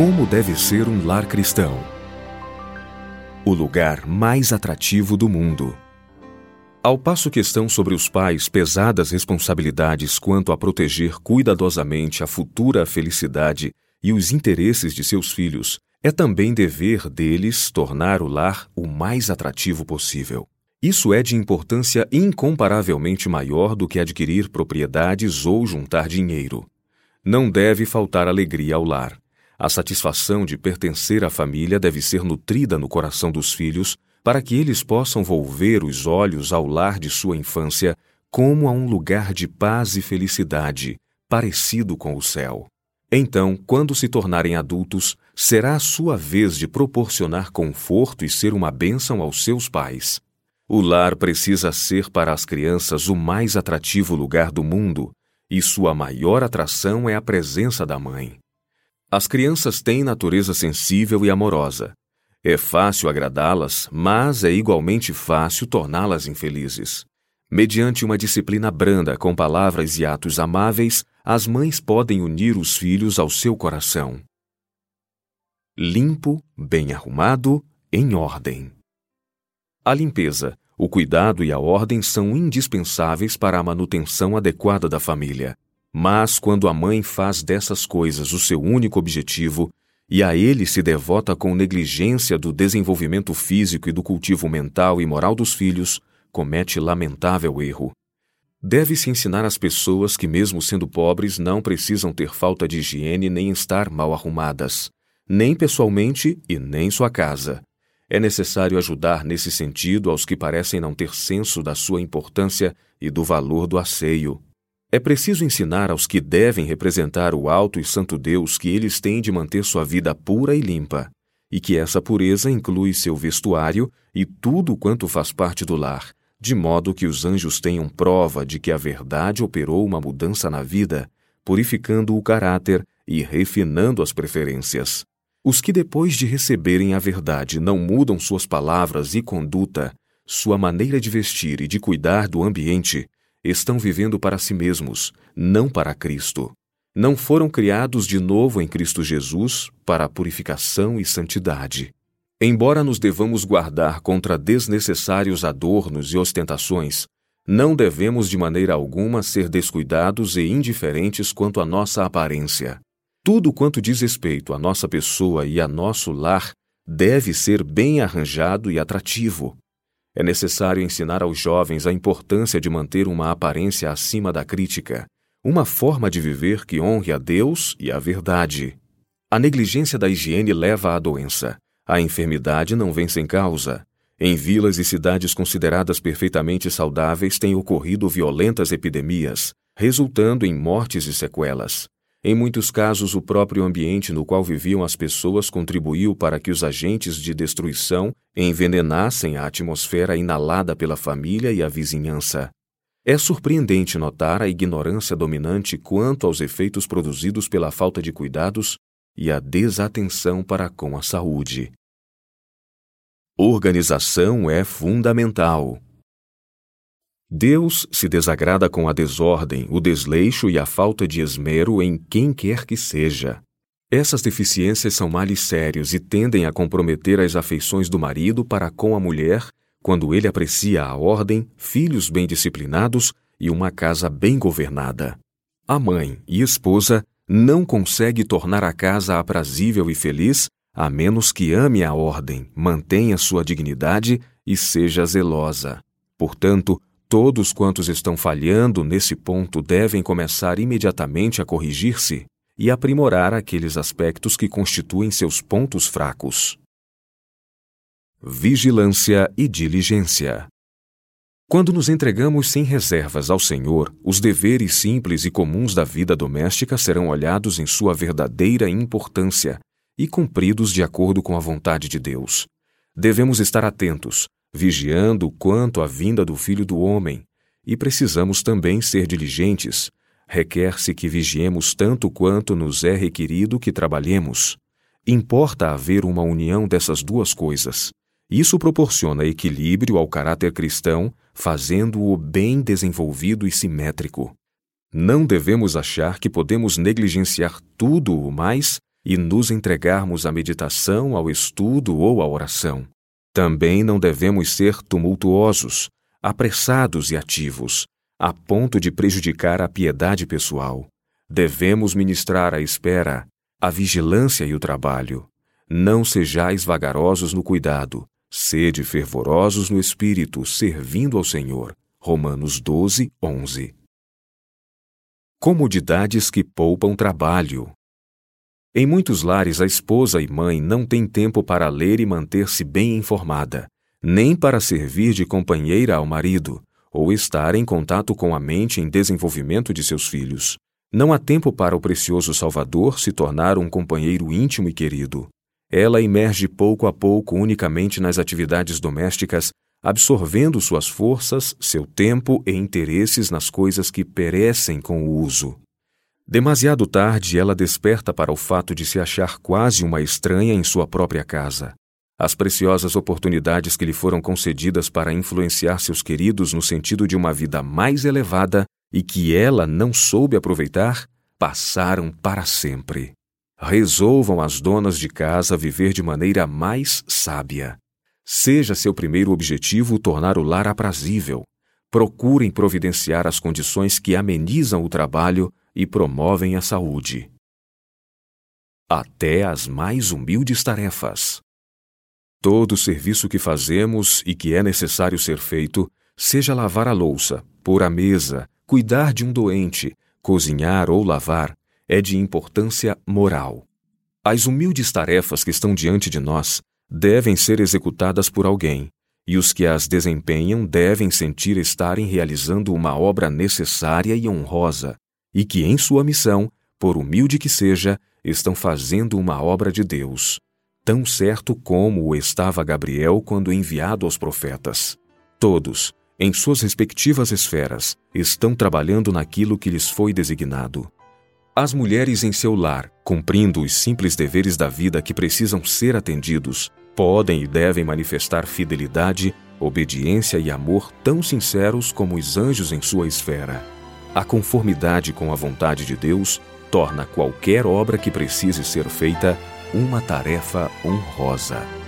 Como deve ser um lar cristão? O lugar mais atrativo do mundo. Ao passo que estão sobre os pais pesadas responsabilidades quanto a proteger cuidadosamente a futura felicidade e os interesses de seus filhos, é também dever deles tornar o lar o mais atrativo possível. Isso é de importância incomparavelmente maior do que adquirir propriedades ou juntar dinheiro. Não deve faltar alegria ao lar. A satisfação de pertencer à família deve ser nutrida no coração dos filhos para que eles possam volver os olhos ao lar de sua infância como a um lugar de paz e felicidade, parecido com o céu. Então, quando se tornarem adultos, será a sua vez de proporcionar conforto e ser uma bênção aos seus pais. O lar precisa ser para as crianças o mais atrativo lugar do mundo, e sua maior atração é a presença da mãe. As crianças têm natureza sensível e amorosa. É fácil agradá-las, mas é igualmente fácil torná-las infelizes. Mediante uma disciplina branda com palavras e atos amáveis, as mães podem unir os filhos ao seu coração. Limpo, bem arrumado, em ordem. A limpeza, o cuidado e a ordem são indispensáveis para a manutenção adequada da família. Mas quando a mãe faz dessas coisas o seu único objetivo e a ele se devota com negligência do desenvolvimento físico e do cultivo mental e moral dos filhos, comete lamentável erro. Deve-se ensinar às pessoas que, mesmo sendo pobres, não precisam ter falta de higiene nem estar mal arrumadas, nem pessoalmente e nem sua casa. É necessário ajudar nesse sentido aos que parecem não ter senso da sua importância e do valor do asseio. É preciso ensinar aos que devem representar o alto e santo Deus que eles têm de manter sua vida pura e limpa, e que essa pureza inclui seu vestuário e tudo quanto faz parte do lar, de modo que os anjos tenham prova de que a verdade operou uma mudança na vida, purificando o caráter e refinando as preferências. Os que depois de receberem a verdade não mudam suas palavras e conduta, sua maneira de vestir e de cuidar do ambiente, estão vivendo para si mesmos, não para Cristo. Não foram criados de novo em Cristo Jesus para a purificação e santidade. Embora nos devamos guardar contra desnecessários adornos e ostentações, não devemos de maneira alguma ser descuidados e indiferentes quanto à nossa aparência. Tudo quanto diz respeito à nossa pessoa e a nosso lar deve ser bem arranjado e atrativo, é necessário ensinar aos jovens a importância de manter uma aparência acima da crítica, uma forma de viver que honre a Deus e a verdade. A negligência da higiene leva à doença. A enfermidade não vem sem causa. Em vilas e cidades consideradas perfeitamente saudáveis têm ocorrido violentas epidemias, resultando em mortes e sequelas. Em muitos casos, o próprio ambiente no qual viviam as pessoas contribuiu para que os agentes de destruição envenenassem a atmosfera inalada pela família e a vizinhança. É surpreendente notar a ignorância dominante quanto aos efeitos produzidos pela falta de cuidados e a desatenção para com a saúde. Organização é fundamental. Deus se desagrada com a desordem, o desleixo e a falta de esmero em quem quer que seja. Essas deficiências são males sérios e tendem a comprometer as afeições do marido para com a mulher quando ele aprecia a ordem, filhos bem disciplinados e uma casa bem governada. A mãe e esposa não consegue tornar a casa aprazível e feliz a menos que ame a ordem, mantenha sua dignidade e seja zelosa. Portanto, Todos quantos estão falhando nesse ponto devem começar imediatamente a corrigir-se e aprimorar aqueles aspectos que constituem seus pontos fracos. Vigilância e diligência. Quando nos entregamos sem reservas ao Senhor, os deveres simples e comuns da vida doméstica serão olhados em sua verdadeira importância e cumpridos de acordo com a vontade de Deus. Devemos estar atentos, vigiando quanto à vinda do Filho do Homem, e precisamos também ser diligentes. Requer-se que vigiemos tanto quanto nos é requerido que trabalhemos. Importa haver uma união dessas duas coisas. Isso proporciona equilíbrio ao caráter cristão, fazendo-o bem desenvolvido e simétrico. Não devemos achar que podemos negligenciar tudo o mais e nos entregarmos à meditação, ao estudo ou à oração. Também não devemos ser tumultuosos, apressados e ativos, a ponto de prejudicar a piedade pessoal. Devemos ministrar a espera, a vigilância e o trabalho. Não sejais vagarosos no cuidado, sede fervorosos no espírito, servindo ao Senhor. Romanos 12, 11. Comodidades que poupam trabalho. Em muitos lares, a esposa e mãe não têm tempo para ler e manter-se bem informada, nem para servir de companheira ao marido, ou estar em contato com a mente em desenvolvimento de seus filhos. Não há tempo para o precioso Salvador se tornar um companheiro íntimo e querido. Ela emerge pouco a pouco unicamente nas atividades domésticas, absorvendo suas forças, seu tempo e interesses nas coisas que perecem com o uso. Demasiado tarde, ela desperta para o fato de se achar quase uma estranha em sua própria casa. As preciosas oportunidades que lhe foram concedidas para influenciar seus queridos no sentido de uma vida mais elevada e que ela não soube aproveitar, passaram para sempre. Resolvam as donas de casa viver de maneira mais sábia. Seja seu primeiro objetivo tornar o lar aprazível. Procurem providenciar as condições que amenizam o trabalho e promovem a saúde. Até as mais humildes tarefas. Todo serviço que fazemos e que é necessário ser feito, seja lavar a louça, pôr a mesa, cuidar de um doente, cozinhar ou lavar, é de importância moral. As humildes tarefas que estão diante de nós devem ser executadas por alguém, e os que as desempenham devem sentir estarem realizando uma obra necessária e honrosa, e que em sua missão, por humilde que seja, estão fazendo uma obra de Deus tão certo como o estava Gabriel quando enviado aos profetas. Todos, em suas respectivas esferas, estão trabalhando naquilo que lhes foi designado. As mulheres em seu lar, cumprindo os simples deveres da vida que precisam ser atendidos, podem e devem manifestar fidelidade, obediência e amor tão sinceros como os anjos em sua esfera. A conformidade com a vontade de Deus torna qualquer obra que precise ser feita uma tarefa honrosa.